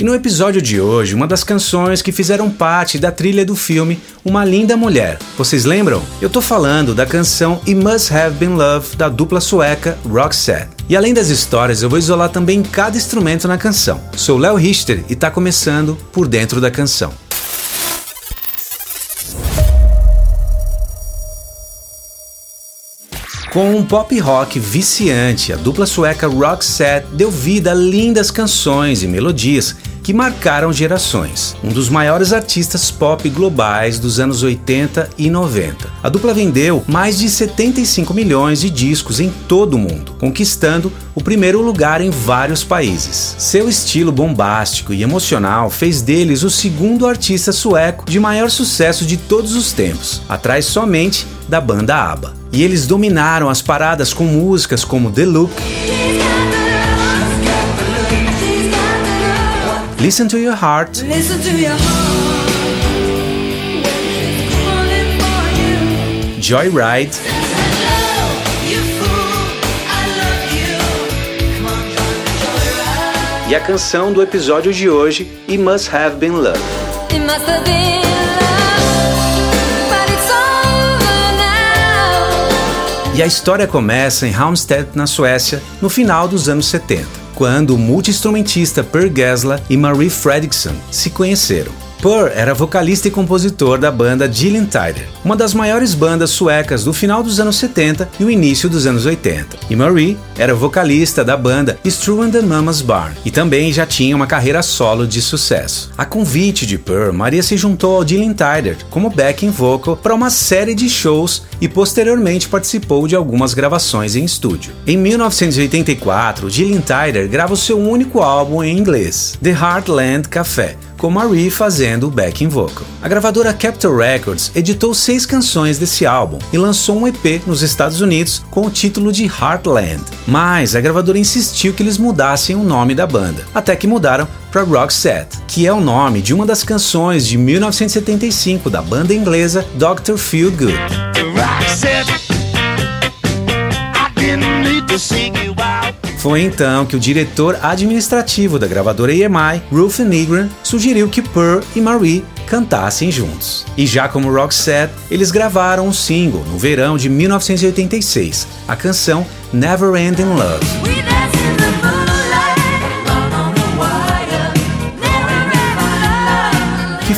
E no episódio de hoje, uma das canções que fizeram parte da trilha do filme Uma Linda Mulher. Vocês lembram? Eu tô falando da canção It Must Have Been Love da dupla sueca Roxette. E além das histórias, eu vou isolar também cada instrumento na canção. Sou Léo Richter e tá começando por dentro da canção. Com um pop rock viciante, a dupla sueca Roxette deu vida a lindas canções e melodias que marcaram gerações. Um dos maiores artistas pop globais dos anos 80 e 90. A dupla vendeu mais de 75 milhões de discos em todo o mundo, conquistando o primeiro lugar em vários países. Seu estilo bombástico e emocional fez deles o segundo artista sueco de maior sucesso de todos os tempos, atrás somente da banda ABBA. E eles dominaram as paradas com músicas como The Look. Listen to Your Heart. Listen to your heart. Joyride. E a canção do episódio de hoje, It Must Have Been Love. E a história começa em Halmstad, na Suécia, no final dos anos 70 quando o multi-instrumentista Per Gessler e Marie Fredriksson se conheceram. Purr era vocalista e compositor da banda Gillian Tider, uma das maiores bandas suecas do final dos anos 70 e o início dos anos 80. E Marie era vocalista da banda Stru and the Mama's Barn e também já tinha uma carreira solo de sucesso. A convite de Purr, Maria se juntou ao Gillian Tider como backing vocal para uma série de shows e posteriormente participou de algumas gravações em estúdio. Em 1984, Gillian Tider grava o seu único álbum em inglês, The Heartland Café, com Marie fazendo o backing vocal. A gravadora Capitol Records editou seis canções desse álbum e lançou um EP nos Estados Unidos com o título de Heartland. Mas a gravadora insistiu que eles mudassem o nome da banda, até que mudaram para Roxette, que é o nome de uma das canções de 1975 da banda inglesa Dr. Feel Good. Foi então que o diretor administrativo da gravadora EMI, Ruth Nigran, sugeriu que Pearl e Marie cantassem juntos. E já como Roxette, eles gravaram um single no verão de 1986, a canção Never Ending Love.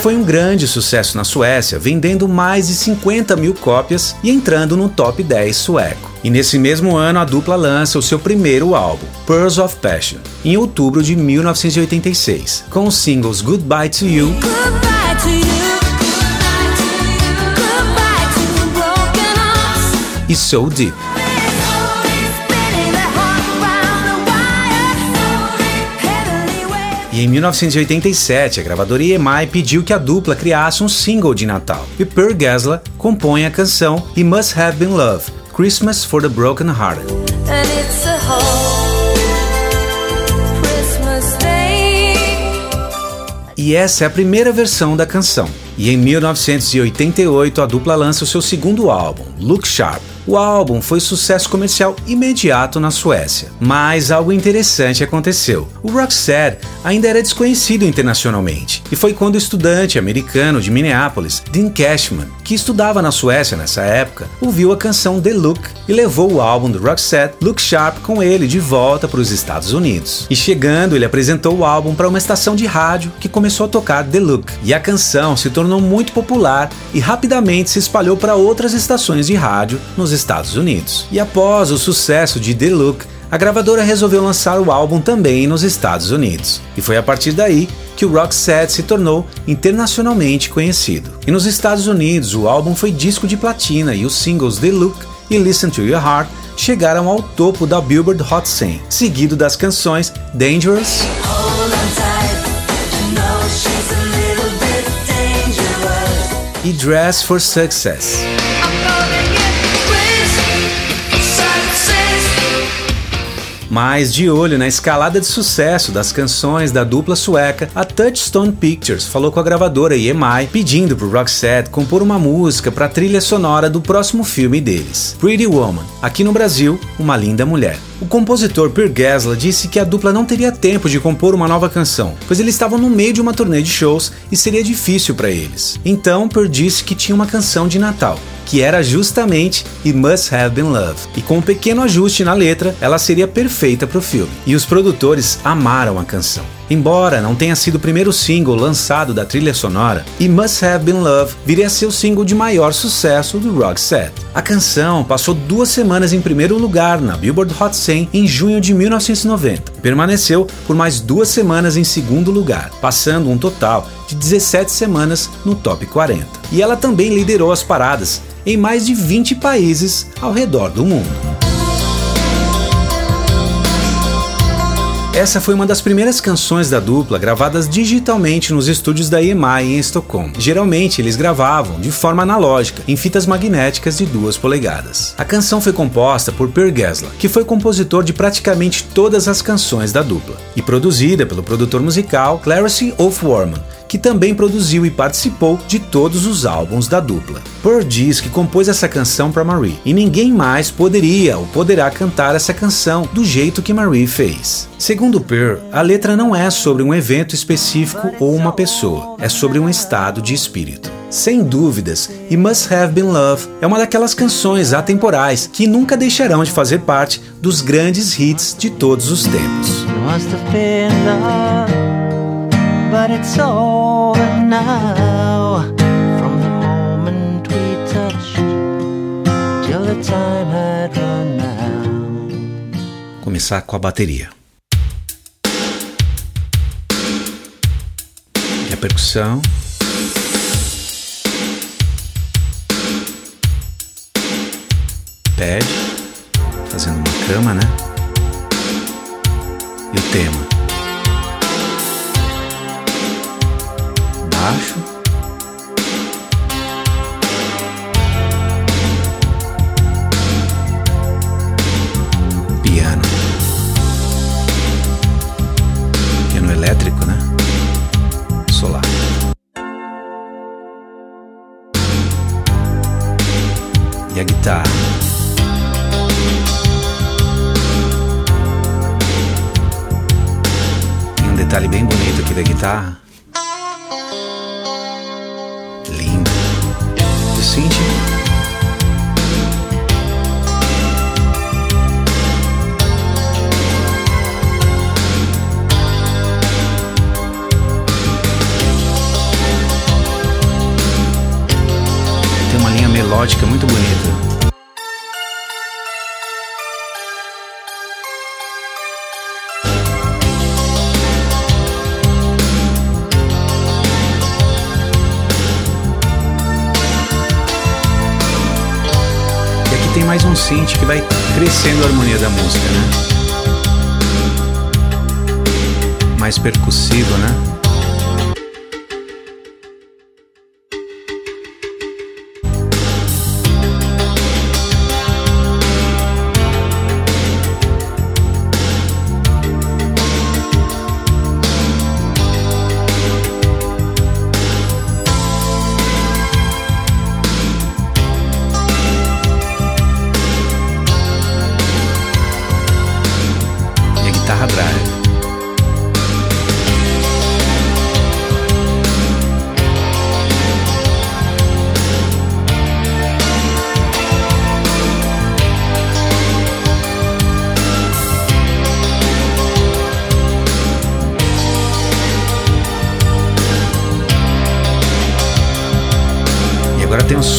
Foi um grande sucesso na Suécia, vendendo mais de 50 mil cópias e entrando no top 10 sueco. E nesse mesmo ano, a dupla lança o seu primeiro álbum, Pearls of Passion, em outubro de 1986, com os singles Goodbye to You. e So Deep. E em 1987, a gravadora EMI pediu que a dupla criasse um single de Natal, e Per Gessler compõe a canção It Must Have Been Love, Christmas for the Broken Hearted. E essa é a primeira versão da canção. E em 1988 a dupla lança o seu segundo álbum, Look Sharp. O álbum foi sucesso comercial imediato na Suécia, mas algo interessante aconteceu. O Roxette ainda era desconhecido internacionalmente, e foi quando o estudante americano de Minneapolis, Dean Cashman, que estudava na Suécia nessa época, ouviu a canção The Look e levou o álbum do Roxette, Look Sharp, com ele de volta para os Estados Unidos. E chegando, ele apresentou o álbum para uma estação de rádio que começou a tocar The Look, e a canção se tornou muito popular e rapidamente se espalhou para outras estações de rádio nos Estados Unidos. E após o sucesso de The Look, a gravadora resolveu lançar o álbum também nos Estados Unidos. E foi a partir daí que o Roxette se tornou internacionalmente conhecido. E nos Estados Unidos, o álbum foi disco de platina e os singles The Look e Listen to Your Heart chegaram ao topo da Billboard Hot 100, seguido das canções Dangerous e Dress for Success. Mas de olho na escalada de sucesso das canções da dupla sueca, a Touchstone Pictures falou com a gravadora EMI pedindo pro Roxette compor uma música para a trilha sonora do próximo filme deles, Pretty Woman, aqui no Brasil, Uma Linda Mulher. O compositor Peter Gasla disse que a dupla não teria tempo de compor uma nova canção, pois eles estavam no meio de uma turnê de shows e seria difícil para eles. Então Per disse que tinha uma canção de Natal, que era justamente It Must Have Been Love. E com um pequeno ajuste na letra, ela seria perfeita para o filme. E os produtores amaram a canção. Embora não tenha sido o primeiro single lançado da trilha sonora, It Must Have Been Love viria a ser o single de maior sucesso do Roxette. A canção passou duas semanas em primeiro lugar na Billboard Hot 100 em junho de 1990 e permaneceu por mais duas semanas em segundo lugar, passando um total de 17 semanas no top 40. E ela também liderou as paradas em mais de 20 países ao redor do mundo. Essa foi uma das primeiras canções da dupla gravadas digitalmente nos estúdios da EMI em Estocolmo. Geralmente eles gravavam de forma analógica, em fitas magnéticas de 2 polegadas. A canção foi composta por Per Gessler, que foi compositor de praticamente todas as canções da dupla, e produzida pelo produtor musical Clarence Wolfwarman, que também produziu e participou de todos os álbuns da dupla. Pearl diz que compôs essa canção para Marie e ninguém mais poderia ou poderá cantar essa canção do jeito que Marie fez. Segundo Pearl, a letra não é sobre um evento específico ou uma pessoa, é sobre um estado de espírito. Sem dúvidas, e Must Have Been Love é uma daquelas canções atemporais que nunca deixarão de fazer parte dos grandes hits de todos os tempos but it's over now. From the moment we touched till the time had run out. Começar com a bateria. E a percussão. Pad, fazendo uma cama, né? E o tema. Baixo. Piano. Piano elétrico, né? Solar. E a guitarra. Detalhe bem bonito aqui da guitarra mais um synth que vai crescendo a harmonia da música, né? Mais percussivo, né?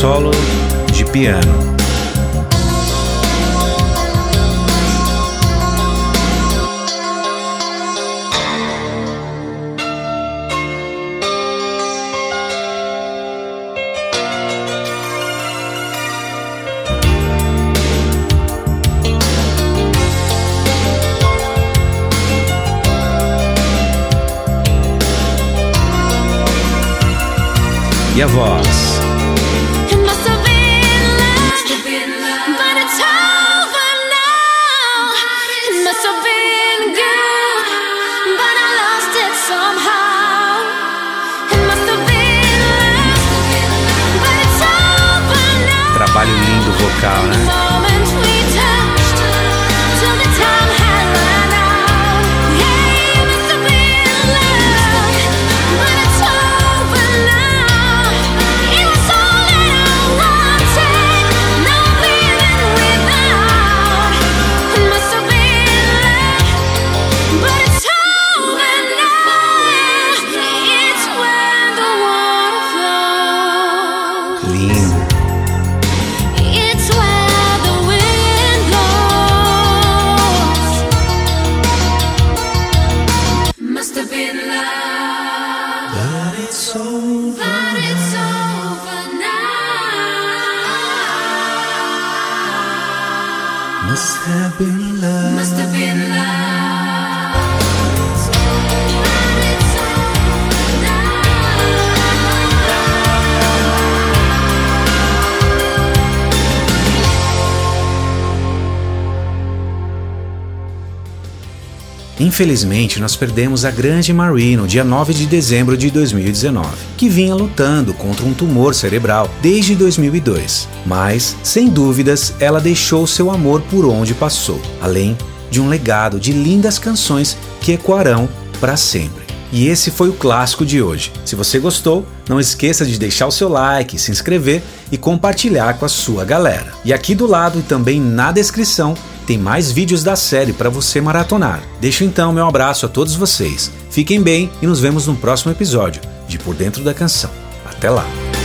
Solo de piano. E a voz. 你。Must have been love. Must have been love. Infelizmente, nós perdemos a grande Marie no dia 9 de dezembro de 2019, que vinha lutando contra um tumor cerebral desde 2002. Mas, sem dúvidas, ela deixou seu amor por onde passou, além de um legado de lindas canções que ecoarão para sempre. E esse foi o clássico de hoje. Se você gostou, não esqueça de deixar o seu like, se inscrever e compartilhar com a sua galera. E aqui do lado e também na descrição tem mais vídeos da série para você maratonar. Deixo então meu abraço a todos vocês. Fiquem bem e nos vemos no próximo episódio de Por Dentro da Canção. Até lá!